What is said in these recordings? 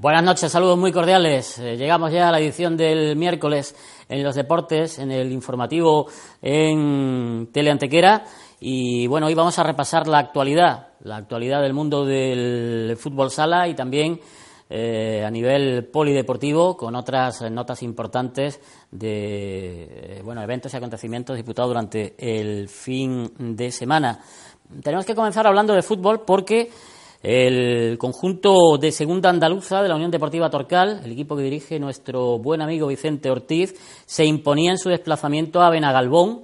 Buenas noches, saludos muy cordiales. Eh, llegamos ya a la edición del miércoles en los deportes, en el informativo en Teleantequera. Y bueno, hoy vamos a repasar la actualidad, la actualidad del mundo del fútbol sala y también eh, a nivel polideportivo con otras notas importantes de eh, bueno, eventos y acontecimientos disputados durante el fin de semana. Tenemos que comenzar hablando de fútbol porque el conjunto de segunda andaluza de la Unión Deportiva Torcal, el equipo que dirige nuestro buen amigo Vicente Ortiz, se imponía en su desplazamiento a Benagalbón,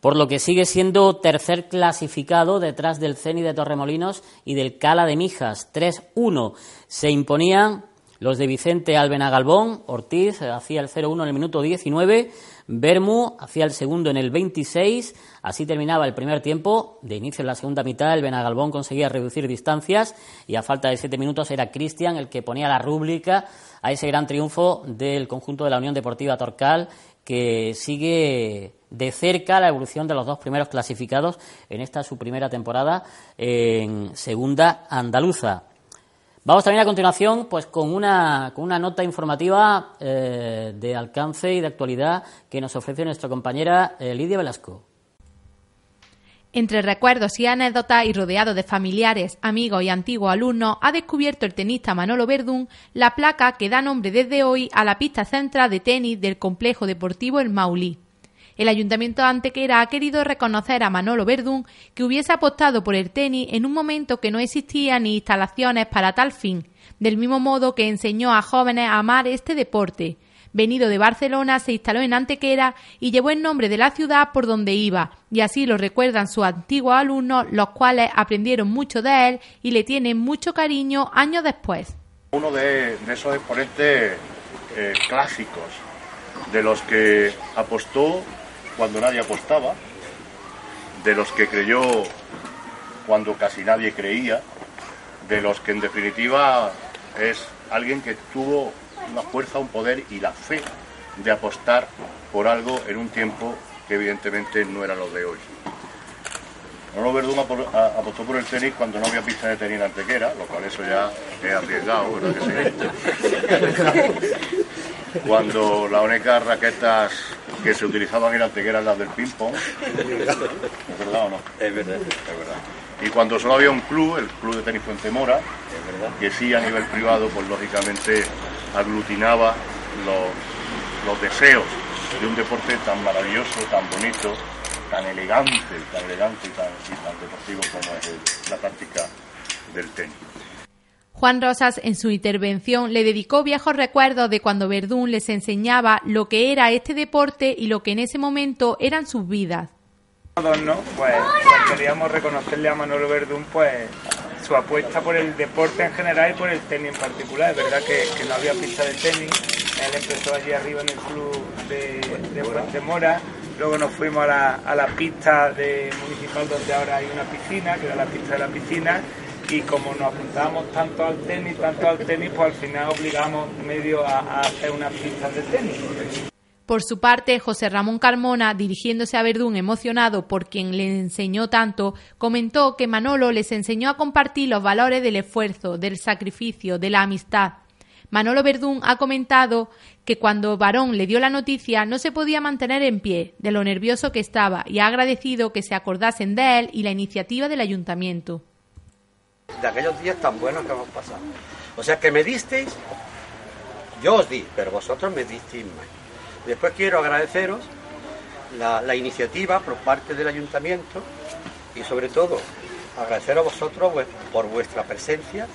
por lo que sigue siendo tercer clasificado detrás del Ceni de Torremolinos y del Cala de Mijas. 3-1 se imponían los de Vicente al Benagalbón, Ortiz hacía el 0-1 en el minuto 19 Bermu hacía el segundo en el 26, así terminaba el primer tiempo. De inicio en la segunda mitad, el Benagalbón conseguía reducir distancias y a falta de siete minutos era Cristian el que ponía la rúbrica a ese gran triunfo del conjunto de la Unión Deportiva Torcal que sigue de cerca la evolución de los dos primeros clasificados en esta su primera temporada en segunda andaluza. Vamos también a continuación pues con una, con una nota informativa eh, de alcance y de actualidad que nos ofrece nuestra compañera eh, Lidia Velasco. Entre recuerdos y anécdotas y rodeado de familiares, amigos y antiguos alumnos, ha descubierto el tenista Manolo Verdún la placa que da nombre desde hoy a la pista central de tenis del complejo deportivo El Maulí. El Ayuntamiento de Antequera ha querido reconocer a Manolo Verdún que hubiese apostado por el tenis en un momento que no existían ni instalaciones para tal fin, del mismo modo que enseñó a jóvenes a amar este deporte. Venido de Barcelona, se instaló en Antequera y llevó el nombre de la ciudad por donde iba, y así lo recuerdan sus antiguos alumnos, los cuales aprendieron mucho de él y le tienen mucho cariño años después. Uno de, esos exponentes eh, clásicos, de los que apostó cuando nadie apostaba, de los que creyó cuando casi nadie creía, de los que en definitiva es alguien que tuvo una fuerza, un poder y la fe de apostar por algo en un tiempo que evidentemente no era lo de hoy. Manolo Verdún apostó por el tenis cuando no había pista de tenis en Antequera, lo cual eso ya es arriesgado, ¿verdad? cuando las únicas raquetas que se utilizaban eran las del ping-pong. ¿Es verdad o no? Es verdad. Es verdad. Y cuando solo había un club, el Club de Tenis Fuente Mora, que sí a nivel privado, pues lógicamente aglutinaba los, los deseos de un deporte tan maravilloso, tan bonito, tan elegante, tan elegante y tan, tan deportivo como es la práctica del tenis. Juan Rosas, en su intervención, le dedicó viejos recuerdos de cuando Verdún les enseñaba lo que era este deporte y lo que en ese momento eran sus vidas. Todos, ¿no? Pues, queríamos reconocerle a Manolo Verdún pues su apuesta por el deporte en general y por el tenis en particular. Es verdad que, no había pista de tenis. Él empezó allí arriba en el club de, de Mora. Luego nos fuimos a la, a la pista de municipal donde ahora hay una piscina, que era la pista de la piscina y como nos apuntábamos tanto al tenis, tanto al tenis, pues al final obligamos medio a, hacer una pista de tenis. Por su parte, José Ramón Carmona, dirigiéndose a Verdún emocionado por quien le enseñó tanto, comentó que Manolo les enseñó a compartir los valores del esfuerzo, del sacrificio, de la amistad. Manolo Verdún ha comentado que cuando Barón le dio la noticia no se podía mantener en pie, de lo nervioso que estaba, y ha agradecido que se acordasen de él y la iniciativa del ayuntamiento de aquellos días tan buenos que hemos pasado. O sea que me disteis, yo os di, pero vosotros me disteis más. Después quiero agradeceros la, iniciativa por parte del ayuntamiento y sobre todo agradecer a vosotros por vuestra presencia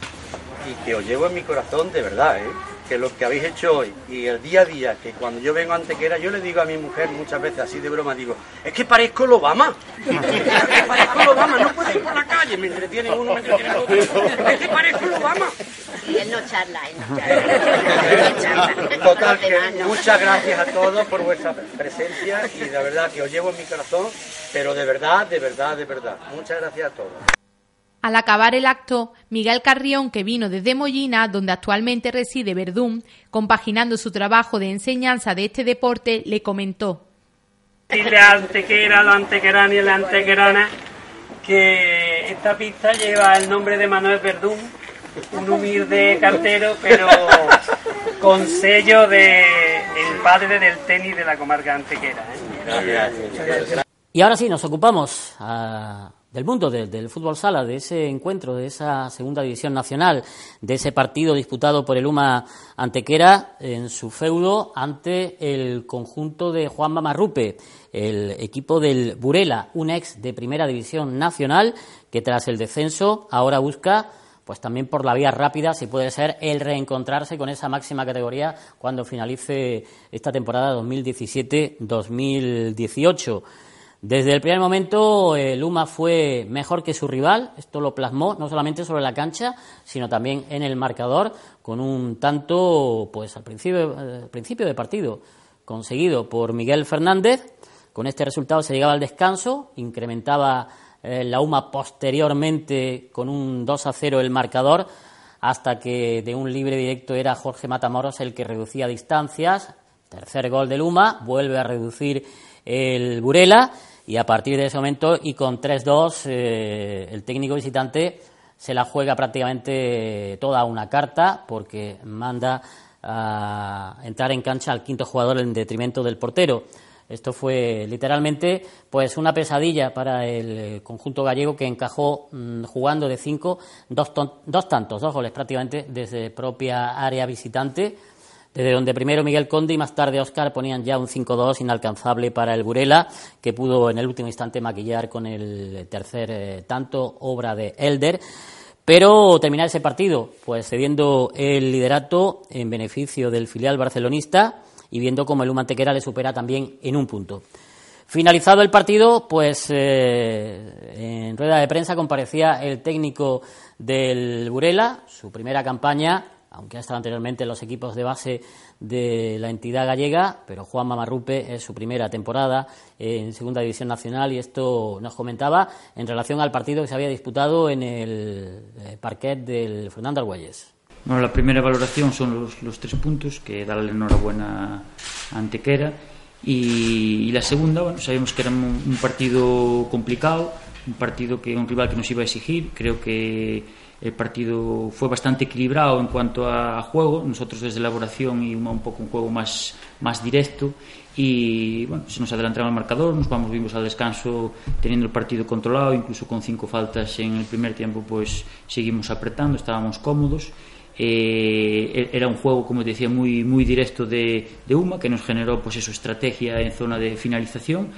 y que os llevo en mi corazón de verdad, ¿eh? Que lo que habéis hecho hoy y el día a día, que cuando yo vengo a Antequera, yo le digo a mi mujer muchas veces así de broma, digo, es que parezco el Obama, es que parezco el Obama, no puedo ir por la calle, me entretienen uno, me entretienen otro, es que parezco el Obama. Y él no charla, él no charla. Total, que muchas gracias a todos por vuestra presencia y de verdad que os llevo en mi corazón, pero de verdad, de verdad, de verdad. Muchas gracias a todos. Al acabar el acto, Miguel Carrión, que vino desde Mollina, donde actualmente reside Verdún, compaginando su trabajo de enseñanza de este deporte, le comentó. Dile a Antequera, la Antequerana y la Antequerana que esta pista lleva el nombre de Manuel Verdún, un humilde cartero, pero con sello de el padre del tenis de la comarca antequera. ¿eh? Y ahora sí, nos ocupamos ah, del mundo del fútbol sala, de ese encuentro, de esa segunda división nacional, de ese partido disputado por el UMA Antequera en su feudo ante el conjunto de Juan Mamarrupe, el equipo del Burela, un ex de primera división nacional que tras el descenso ahora busca pues también por la vía rápida, si puede ser, el reencontrarse con esa máxima categoría cuando finalice esta temporada 2017-2018. Desde el primer momento, el UMA fue mejor que su rival. Esto lo plasmó no solamente sobre la cancha, sino también en el marcador, con un tanto, pues al principio, al principio de partido, conseguido por Miguel Fernández. Con este resultado se llegaba al descanso, incrementaba eh, la UMA posteriormente con un 2 a 0 el marcador, hasta que de un libre directo era Jorge Matamoros el que reducía distancias. Tercer gol del UMA, vuelve a reducir el Burela y a partir de ese momento y con 3-2 eh, el técnico visitante se la juega prácticamente toda una carta porque manda a entrar en cancha al quinto jugador en detrimento del portero. Esto fue literalmente pues una pesadilla para el conjunto gallego que encajó mm, jugando de cinco dos, dos tantos, dos goles prácticamente desde propia área visitante desde donde primero Miguel Conde y más tarde Oscar ponían ya un 5-2 inalcanzable para el Burela, que pudo en el último instante maquillar con el tercer eh, tanto, obra de Elder. Pero terminar ese partido, pues cediendo el liderato en beneficio del filial barcelonista y viendo cómo el Humantequera le supera también en un punto. Finalizado el partido, pues eh, en rueda de prensa comparecía el técnico del Burela, su primera campaña aunque ha estado anteriormente en los equipos de base de la entidad gallega, pero Juan Mamarrupe es su primera temporada en Segunda División Nacional y esto nos comentaba en relación al partido que se había disputado en el eh, parquet del Fernando Argüelles. Bueno, la primera valoración son los, tres puntos, que darle enhorabuena a Antequera. Y, la segunda, bueno, sabemos que era un partido complicado, un partido que un rival que nos iba a exigir. Creo que El partido fue bastante equilibrado en cuanto a juego, nosotros desde elaboración y un, poco un juego más, más directo. Y bueno, se nos adelantaron al marcador, nos vamos vimos al descanso teniendo el partido controlado, incluso con cinco faltas en el primer tiempo pues seguimos apretando, estábamos cómodos. Eh, era un juego, como decía, muy, muy directo de, de, UMA, que nos generó pues eso, estrategia en zona de finalización.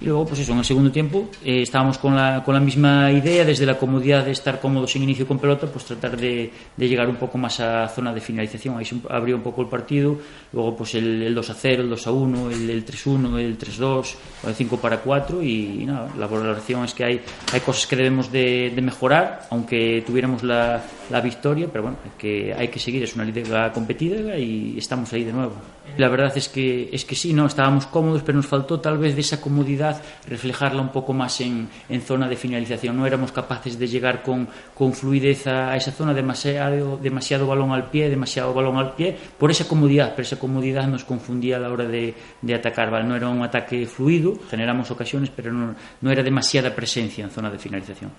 Y luego, pues eso, en el segundo tiempo eh, estábamos con la, con la misma idea, desde la comodidad de estar cómodos en inicio con pelota, pues tratar de, de llegar un poco más a zona de finalización. Ahí se abrió un poco el partido. Luego, pues el, el 2 a 0, el 2 a 1, el, el 3 1, el 3 2, el 5 para 4. Y, y nada, la valoración es que hay, hay cosas que debemos de, de mejorar, aunque tuviéramos la, la victoria, pero bueno, que hay que seguir, es una liga competida y estamos ahí de nuevo. La verdad es que, es que sí, no estábamos cómodos, pero nos faltó tal vez de esa comodidad reflejarla un poco más en, en zona de finalización. No éramos capaces de llegar con, con fluidez a, esa zona, demasiado, demasiado balón al pie, demasiado balón al pie, por esa comodidad, pero esa comodidad nos confundía a la hora de, de atacar. ¿vale? No era un ataque fluido, generamos ocasiones, pero no, no era demasiada presencia en zona de finalización.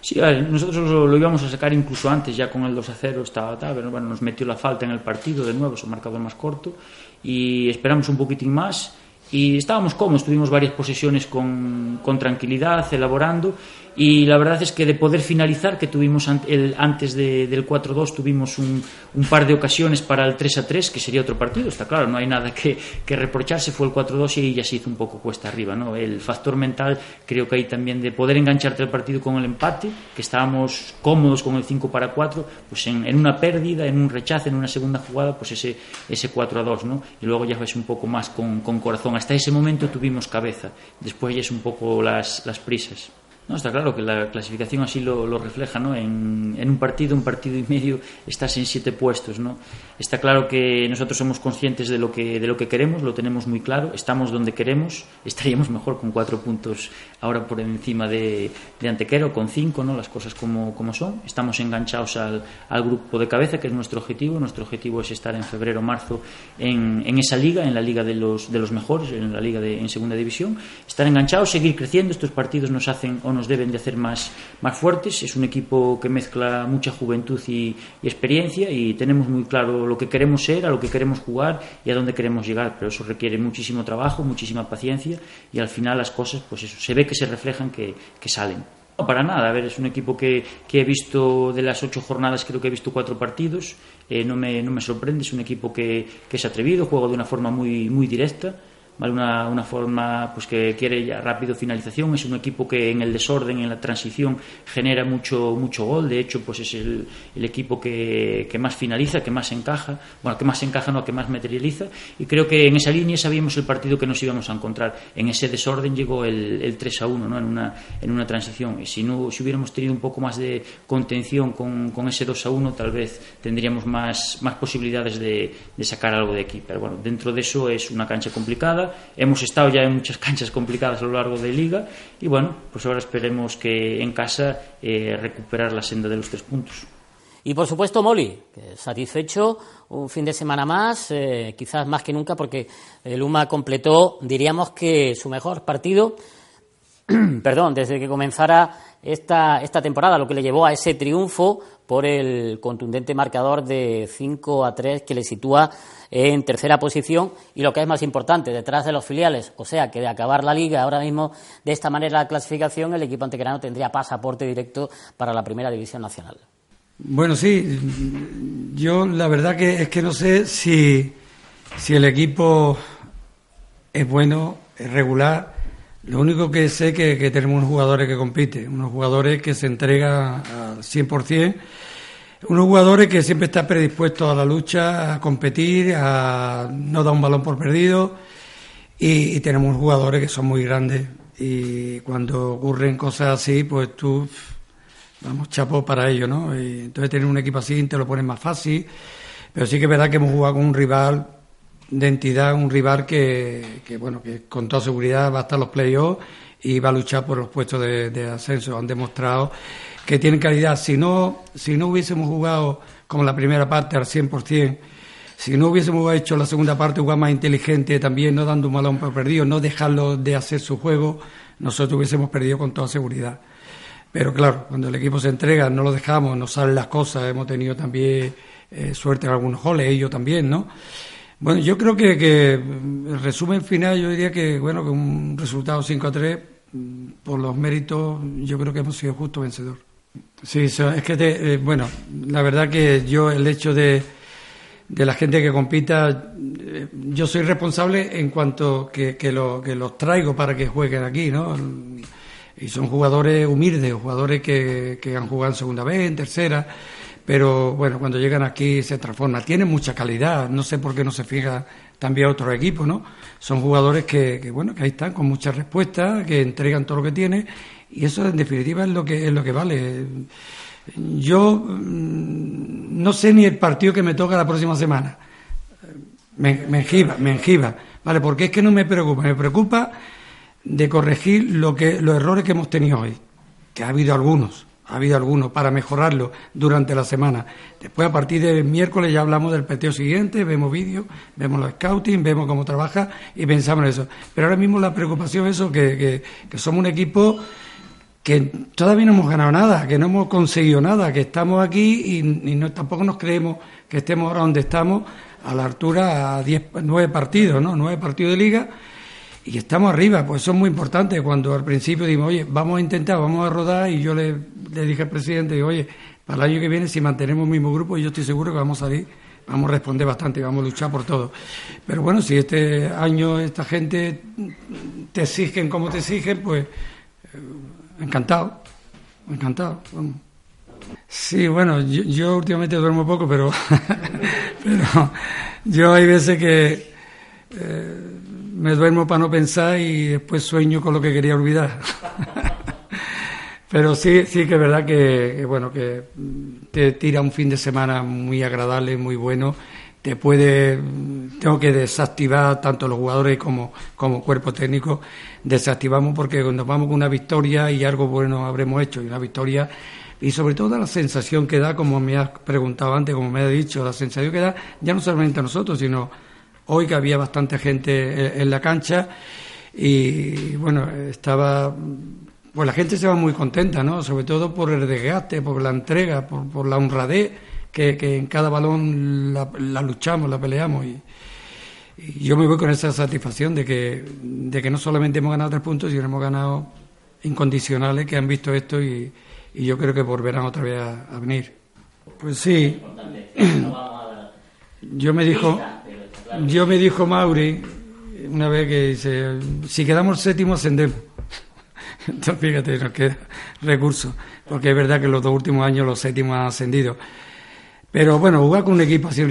Sí, nosotros lo, íbamos a sacar incluso antes, ya con el 2 a 0 estaba tal, pero bueno, nos metió la falta en el partido de nuevo, su marcador más corto, y esperamos un poquitín más. Y estábamos cómodos, tuvimos varias posesiones con, con tranquilidad, elaborando, y la verdad es que de poder finalizar, que tuvimos antes de, del 4-2, tuvimos un, par de ocasiones para el 3-3, que sería otro partido, está claro, no hay nada que, reprocharse, fue el 4-2 y ya se hizo un poco cuesta arriba. ¿no? El factor mental, creo que hay también de poder engancharte al partido con el empate, que estábamos cómodos con el 5 para 4, pues en, en una pérdida, en un rechazo, en una segunda jugada, pues ese, ese 4-2, ¿no? y luego ya ves un poco más con, con corazón. Hasta ese momento tuvimos cabeza, después ya es un poco las, las prisas. No, está claro que la clasificación así lo, lo refleja, ¿no? En, en, un partido, un partido y medio, estás en siete puestos, ¿no? Está claro que nosotros somos conscientes de lo que, de lo que queremos, lo tenemos muy claro, estamos donde queremos, estaríamos mejor con cuatro puntos ahora por encima de, Antequero, con cinco, ¿no? Las cosas como, como son. Estamos enganchados al, al, grupo de cabeza, que es nuestro objetivo. Nuestro objetivo es estar en febrero, marzo en, en esa liga, en la liga de los, de los mejores, en la liga de, en segunda división. Estar enganchados, seguir creciendo. Estos partidos nos hacen o nos deben de hacer más, más fuertes. Es un equipo que mezcla mucha juventud y, y, experiencia y tenemos muy claro lo que queremos ser, a lo que queremos jugar y a dónde queremos llegar. Pero eso requiere muchísimo trabajo, muchísima paciencia y al final las cosas, pues eso, se ve que se reflejan, que, que salen. No, para nada. A ver, es un equipo que, que, he visto de las ocho jornadas, creo que he visto cuatro partidos. Eh, no, me, no me sorprende. Es un equipo que, que es atrevido, juega de una forma muy, muy directa Una, forma pues que quiere ya rápido finalización, es un equipo que en el desorden, en la transición, genera mucho, mucho gol, de hecho pues es el, el equipo que, que, más finaliza, que más encaja, bueno, que más encaja, no, que más materializa, y creo que en esa línea sabíamos el partido que nos íbamos a encontrar, en ese desorden llegó el, el 3 a 1, ¿no? en, una, en una transición, y si, no, si hubiéramos tenido un poco más de contención con, con ese 2 a 1, tal vez tendríamos más, más posibilidades de, de sacar algo de aquí, pero bueno, dentro de eso es una cancha complicada, Hemos estado ya en muchas canchas complicadas a lo largo de liga y bueno, pues ahora esperemos que en casa eh, recuperar la senda de los tres puntos. Y por supuesto, Molly, satisfecho, un fin de semana más, eh, quizás más que nunca, porque el UMA completó, diríamos que su mejor partido, perdón, desde que comenzara esta, esta temporada, lo que le llevó a ese triunfo por el contundente marcador de 5 a 3 que le sitúa en tercera posición y lo que es más importante, detrás de los filiales. O sea que de acabar la liga ahora mismo de esta manera la clasificación, el equipo antequerano tendría pasaporte directo para la primera división nacional. Bueno, sí, yo la verdad que es que no sé si, si el equipo es bueno, es regular. Lo único que sé es que, que tenemos unos jugadores que compiten, unos jugadores que se entregan al 100% unos jugadores que siempre están predispuestos a la lucha, a competir, a no dar un balón por perdido. Y, tenemos jugadores que son muy grandes. Y cuando ocurren cosas así, pues tú, vamos, chapo para ello, ¿no? Y entonces tener un equipo así te lo pones más fácil. Pero sí que es verdad que hemos jugado con un rival de entidad, un rival que, que bueno, que con toda seguridad va a estar los playoffs y va a luchar por los puestos de, ascenso. Han demostrado que tienen calidad. Si no, si no hubiésemos jugado como la primera parte al 100%, si no hubiésemos hecho la segunda parte, jugar más inteligente también, no dando un balón por perdido, no dejarlo de hacer su juego, nosotros hubiésemos perdido con toda seguridad. Pero claro, cuando el equipo se entrega, no lo dejamos, no salen las cosas, hemos tenido también eh, suerte en algunos goles, ellos también, ¿no? Bueno, yo creo que, que el resumen final, yo diría que, bueno, que un resultado 5 a 3, mm, por los méritos, yo creo que hemos sido justo vencedor. Sí, es que, te, eh, bueno, la verdad que yo el hecho de, de la gente que compita, eh, yo soy responsable en cuanto que, que, lo, que los traigo para que jueguen aquí, ¿no? Y son jugadores humildes, jugadores que, que han jugado en segunda vez, en tercera, pero bueno, cuando llegan aquí se transforman. Tienen mucha calidad, no sé por qué no se fija también a otros equipos, ¿no? Son jugadores que, que, bueno, que ahí están con muchas respuestas, que entregan todo lo que tienen y eso en definitiva es lo que es lo que vale. Yo mm, no sé ni el partido que me toca la próxima semana. Me, me me enjiba, vale, porque es que no me preocupa, me preocupa de corregir lo que los errores que hemos tenido hoy, que ha habido algunos, ha habido algunos para mejorarlo durante la semana. Después a partir del miércoles ya hablamos del peteo siguiente, vemos vídeos, vemos los scouting, vemos cómo trabaja y pensamos en eso. Pero ahora mismo la preocupación es eso, que, que, que somos un equipo que todavía no hemos ganado nada, que no hemos conseguido nada, que estamos aquí y, no, tampoco nos creemos que estemos ahora donde estamos, a la altura a diez, nueve partidos, ¿no? Nueve partidos de liga y estamos arriba, pues es muy importante. Cuando al principio dimos, oye, vamos a intentar, vamos a rodar, y yo le, le dije al presidente, oye, para el año que viene, si mantenemos el mismo grupo, yo estoy seguro que vamos a salir, vamos a responder bastante, vamos a luchar por todo. Pero bueno, si este año esta gente te exigen como te exigen, pues Encantado, encantado. Sí, bueno, yo, yo, últimamente duermo poco, pero, pero yo hay veces que eh, me duermo para no pensar y después sueño con lo que quería olvidar. pero sí, sí que es verdad que, bueno, que te tira un fin de semana muy agradable, muy bueno te puede, tengo que desactivar tanto los jugadores como, como cuerpo técnico, desactivamos porque nos vamos con una victoria y algo bueno habremos hecho, y una victoria, y sobre todo la sensación que da, como me has preguntado antes, como me has dicho, la sensación que da, ya no solamente a nosotros, sino hoy que había bastante gente en la cancha, y bueno, estaba pues la gente se va muy contenta, ¿no? Sobre todo por el desgaste, por la entrega, por, la honradez que, en cada balón la, luchamos, la peleamos y, yo me voy con esa satisfacción de que, de que no solamente hemos ganado tres puntos, sino hemos ganado incondicionales que han visto esto y, yo creo que volverán otra vez a, venir. Pues sí. Yo me dijo, yo me dijo Mauri una vez que dice, si quedamos séptimo ascendemos. Entonces, fíjate, nos queda recurso, porque es verdad que los dos últimos años los séptimos han ascendido. Pero bueno, jugar con un equipo así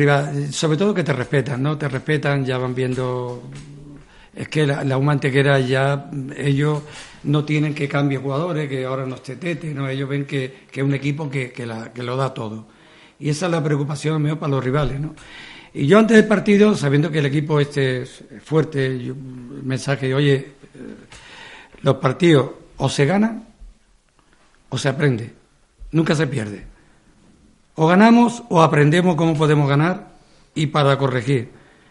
sobre todo que te respetan, ¿no? Te respetan, ya van viendo. Es que la, la Humantequera ya, ellos no tienen que cambiar jugadores, que ahora no esté ¿no? Ellos ven que, es un equipo que, que, la, que lo da todo. Y esa es la preocupación mejor para los rivales, ¿no? Y yo antes del partido, sabiendo que el equipo este es fuerte, yo, mensaje, oye, eh, los partidos o se ganan o se aprende, nunca se pierde. O ganamos o aprendemos cómo podemos ganar y para corregir.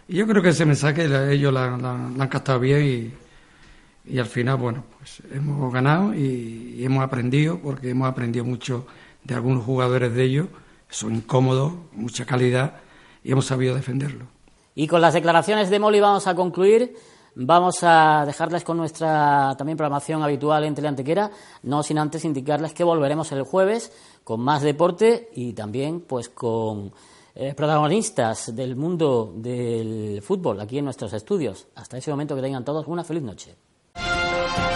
Y yo creo que ese mensaje ellos lo han captado bien y, y, al final, bueno, pues hemos ganado y, hemos aprendido, porque hemos aprendido mucho de algunos jugadores de ellos, son incómodos, mucha calidad y hemos sabido defenderlo. Y con las declaraciones de Moli vamos a concluir. Vamos a dejarles con nuestra también programación habitual en Teleantequera, no sin antes indicarles que volveremos el jueves con más deporte y también pues con eh, protagonistas del mundo del fútbol aquí en nuestros estudios. Hasta ese momento que tengan todos una feliz noche.